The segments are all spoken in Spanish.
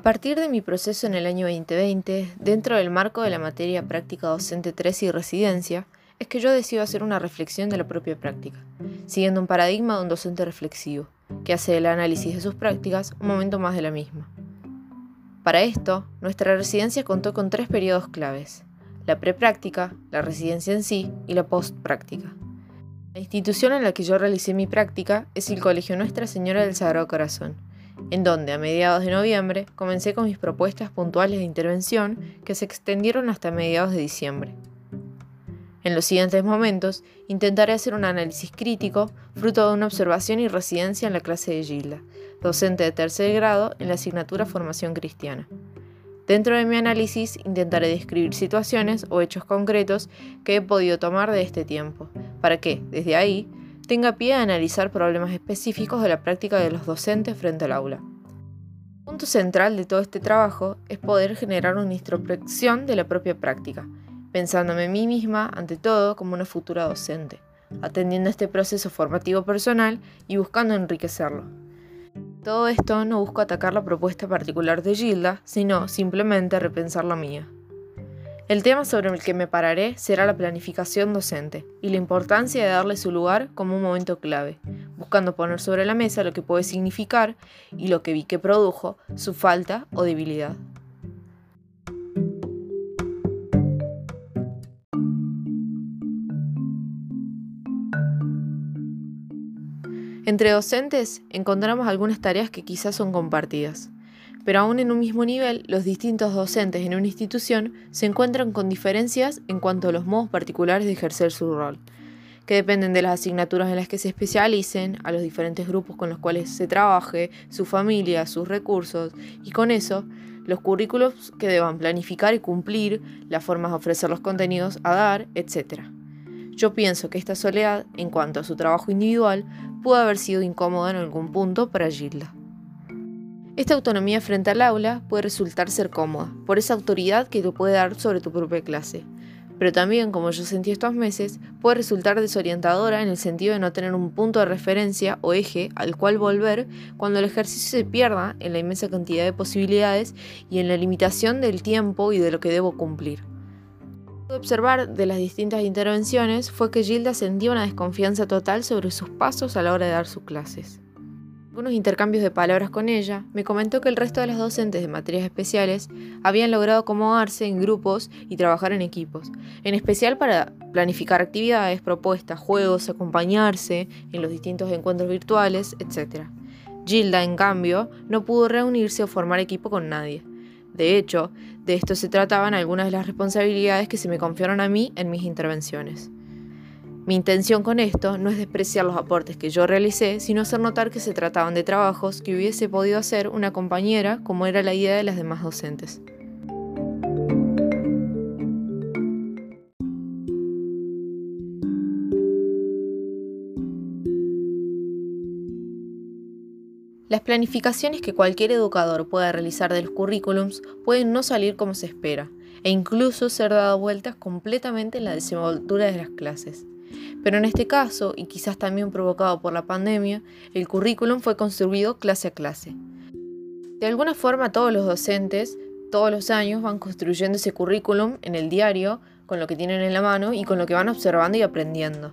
A partir de mi proceso en el año 2020, dentro del marco de la materia práctica docente 3 y residencia, es que yo decido hacer una reflexión de la propia práctica, siguiendo un paradigma de un docente reflexivo, que hace del análisis de sus prácticas un momento más de la misma. Para esto, nuestra residencia contó con tres periodos claves, la prepráctica, la residencia en sí y la postpráctica. La institución en la que yo realicé mi práctica es el Colegio Nuestra Señora del Sagrado Corazón, en donde a mediados de noviembre comencé con mis propuestas puntuales de intervención que se extendieron hasta mediados de diciembre. En los siguientes momentos intentaré hacer un análisis crítico fruto de una observación y residencia en la clase de Gilda, docente de tercer grado en la asignatura Formación Cristiana. Dentro de mi análisis intentaré describir situaciones o hechos concretos que he podido tomar de este tiempo, para que, desde ahí, tenga pie a analizar problemas específicos de la práctica de los docentes frente al aula. Punto central de todo este trabajo es poder generar una introspección de la propia práctica, pensándome en mí misma, ante todo, como una futura docente, atendiendo este proceso formativo personal y buscando enriquecerlo. Todo esto no busco atacar la propuesta particular de Gilda, sino simplemente repensar la mía. El tema sobre el que me pararé será la planificación docente y la importancia de darle su lugar como un momento clave, buscando poner sobre la mesa lo que puede significar y lo que vi que produjo su falta o debilidad. Entre docentes encontramos algunas tareas que quizás son compartidas, pero aún en un mismo nivel, los distintos docentes en una institución se encuentran con diferencias en cuanto a los modos particulares de ejercer su rol, que dependen de las asignaturas en las que se especialicen, a los diferentes grupos con los cuales se trabaje, su familia, sus recursos, y con eso, los currículos que deban planificar y cumplir, las formas de ofrecer los contenidos a dar, etc. Yo pienso que esta soledad, en cuanto a su trabajo individual, pudo haber sido incómoda en algún punto para Gilda. Esta autonomía frente al aula puede resultar ser cómoda, por esa autoridad que te puede dar sobre tu propia clase, pero también, como yo sentí estos meses, puede resultar desorientadora en el sentido de no tener un punto de referencia o eje al cual volver cuando el ejercicio se pierda en la inmensa cantidad de posibilidades y en la limitación del tiempo y de lo que debo cumplir observar de las distintas intervenciones fue que Gilda sentía una desconfianza total sobre sus pasos a la hora de dar sus clases. Algunos intercambios de palabras con ella, me comentó que el resto de las docentes de materias especiales habían logrado acomodarse en grupos y trabajar en equipos, en especial para planificar actividades, propuestas, juegos, acompañarse en los distintos encuentros virtuales, etc. Gilda, en cambio, no pudo reunirse o formar equipo con nadie. De hecho, de esto se trataban algunas de las responsabilidades que se me confiaron a mí en mis intervenciones. Mi intención con esto no es despreciar los aportes que yo realicé, sino hacer notar que se trataban de trabajos que hubiese podido hacer una compañera como era la idea de las demás docentes. Las planificaciones que cualquier educador pueda realizar de los currículums pueden no salir como se espera, e incluso ser dado vueltas completamente en la desenvoltura de las clases. Pero en este caso, y quizás también provocado por la pandemia, el currículum fue construido clase a clase. De alguna forma todos los docentes, todos los años, van construyendo ese currículum en el diario, con lo que tienen en la mano y con lo que van observando y aprendiendo.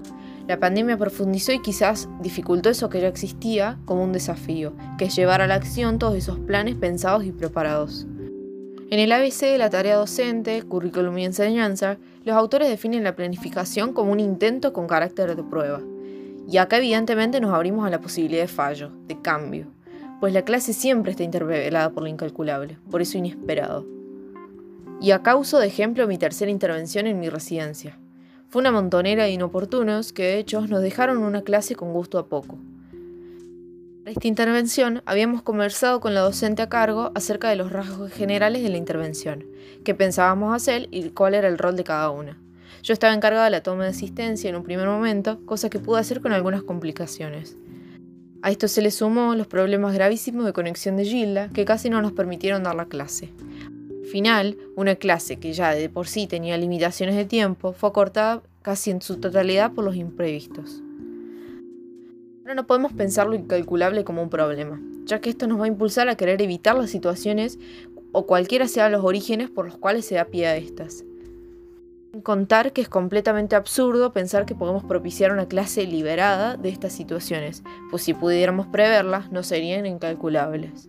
La pandemia profundizó y quizás dificultó eso que ya existía como un desafío, que es llevar a la acción todos esos planes pensados y preparados. En el ABC la tarea docente, currículum y enseñanza, los autores definen la planificación como un intento con carácter de prueba. Y acá evidentemente nos abrimos a la posibilidad de fallo, de cambio, pues la clase siempre está interpelada por lo incalculable, por eso inesperado. Y acá uso de ejemplo mi tercera intervención en mi residencia. Fue una montonera de inoportunos que de hecho nos dejaron una clase con gusto a poco. Para esta intervención habíamos conversado con la docente a cargo acerca de los rasgos generales de la intervención, qué pensábamos hacer y cuál era el rol de cada una. Yo estaba encargada de la toma de asistencia en un primer momento, cosa que pude hacer con algunas complicaciones. A esto se le sumó los problemas gravísimos de conexión de Gilda, que casi no nos permitieron dar la clase final, una clase que ya de por sí tenía limitaciones de tiempo fue acortada casi en su totalidad por los imprevistos. Pero no podemos pensar lo incalculable como un problema, ya que esto nos va a impulsar a querer evitar las situaciones o cualquiera sean los orígenes por los cuales se da pie a estas. Contar que es completamente absurdo pensar que podemos propiciar una clase liberada de estas situaciones, pues si pudiéramos preverlas no serían incalculables.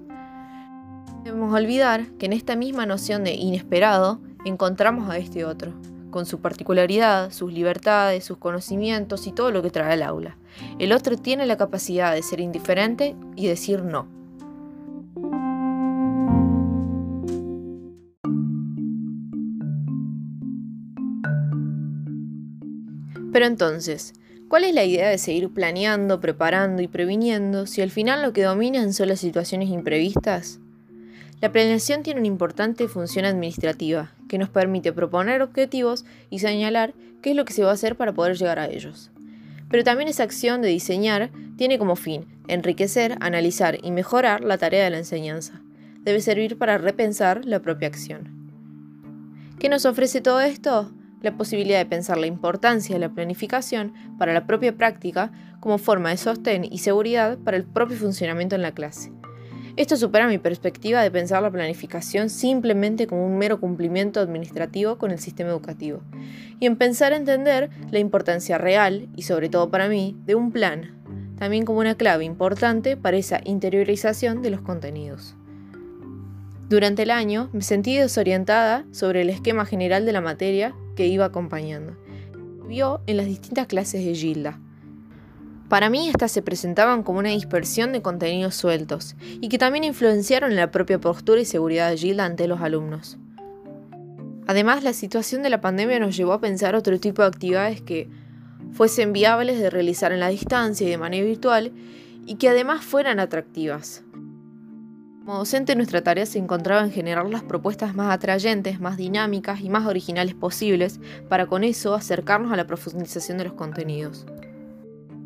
Debemos olvidar que en esta misma noción de inesperado encontramos a este otro, con su particularidad, sus libertades, sus conocimientos y todo lo que trae el aula. El otro tiene la capacidad de ser indiferente y decir no. Pero entonces, ¿cuál es la idea de seguir planeando, preparando y previniendo si al final lo que dominan son las situaciones imprevistas? La planeación tiene una importante función administrativa, que nos permite proponer objetivos y señalar qué es lo que se va a hacer para poder llegar a ellos. Pero también esa acción de diseñar tiene como fin enriquecer, analizar y mejorar la tarea de la enseñanza. Debe servir para repensar la propia acción. ¿Qué nos ofrece todo esto? La posibilidad de pensar la importancia de la planificación para la propia práctica como forma de sostén y seguridad para el propio funcionamiento en la clase. Esto supera mi perspectiva de pensar la planificación simplemente como un mero cumplimiento administrativo con el sistema educativo, y en pensar entender la importancia real, y sobre todo para mí, de un plan, también como una clave importante para esa interiorización de los contenidos. Durante el año me sentí desorientada sobre el esquema general de la materia que iba acompañando. Vio en las distintas clases de Gilda, para mí estas se presentaban como una dispersión de contenidos sueltos y que también influenciaron en la propia postura y seguridad de Gilda ante los alumnos. Además, la situación de la pandemia nos llevó a pensar otro tipo de actividades que fuesen viables de realizar en la distancia y de manera virtual y que además fueran atractivas. Como docente nuestra tarea se encontraba en generar las propuestas más atrayentes, más dinámicas y más originales posibles para con eso acercarnos a la profundización de los contenidos.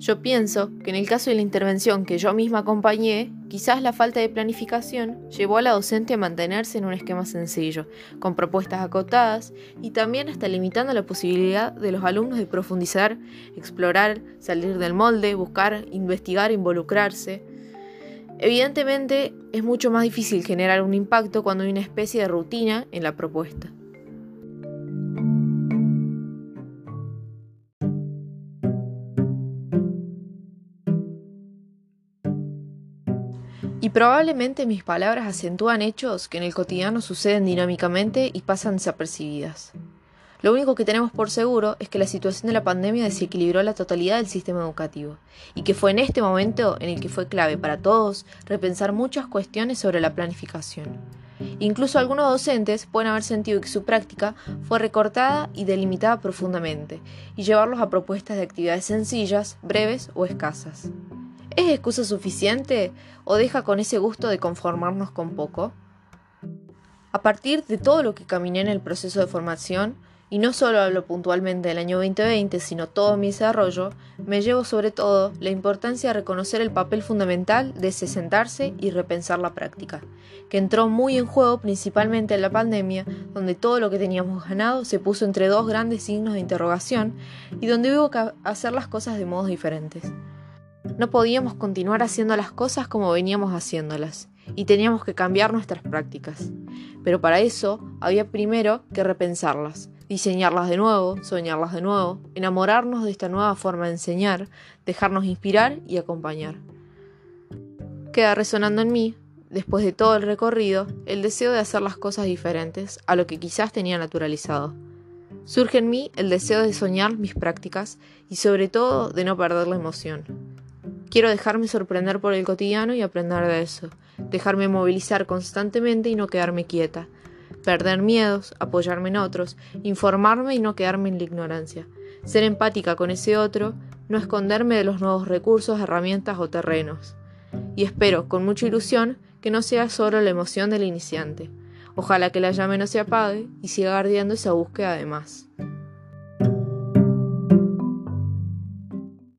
Yo pienso que en el caso de la intervención que yo misma acompañé, quizás la falta de planificación llevó a la docente a mantenerse en un esquema sencillo, con propuestas acotadas y también hasta limitando la posibilidad de los alumnos de profundizar, explorar, salir del molde, buscar, investigar, involucrarse. Evidentemente es mucho más difícil generar un impacto cuando hay una especie de rutina en la propuesta. Probablemente mis palabras acentúan hechos que en el cotidiano suceden dinámicamente y pasan desapercibidas. Lo único que tenemos por seguro es que la situación de la pandemia desequilibró la totalidad del sistema educativo, y que fue en este momento en el que fue clave para todos repensar muchas cuestiones sobre la planificación. Incluso algunos docentes pueden haber sentido que su práctica fue recortada y delimitada profundamente, y llevarlos a propuestas de actividades sencillas, breves o escasas. ¿Es excusa suficiente o deja con ese gusto de conformarnos con poco? A partir de todo lo que caminé en el proceso de formación, y no solo hablo puntualmente del año 2020, sino todo mi desarrollo, me llevo sobre todo la importancia de reconocer el papel fundamental de sentarse y repensar la práctica, que entró muy en juego principalmente en la pandemia, donde todo lo que teníamos ganado se puso entre dos grandes signos de interrogación y donde hubo que hacer las cosas de modos diferentes. No podíamos continuar haciendo las cosas como veníamos haciéndolas y teníamos que cambiar nuestras prácticas. Pero para eso había primero que repensarlas, diseñarlas de nuevo, soñarlas de nuevo, enamorarnos de esta nueva forma de enseñar, dejarnos inspirar y acompañar. Queda resonando en mí, después de todo el recorrido, el deseo de hacer las cosas diferentes a lo que quizás tenía naturalizado. Surge en mí el deseo de soñar mis prácticas y sobre todo de no perder la emoción. Quiero dejarme sorprender por el cotidiano y aprender de eso, dejarme movilizar constantemente y no quedarme quieta, perder miedos, apoyarme en otros, informarme y no quedarme en la ignorancia, ser empática con ese otro, no esconderme de los nuevos recursos, herramientas o terrenos. Y espero, con mucha ilusión, que no sea solo la emoción del iniciante. Ojalá que la llame no se apague y siga ardiendo esa búsqueda de más.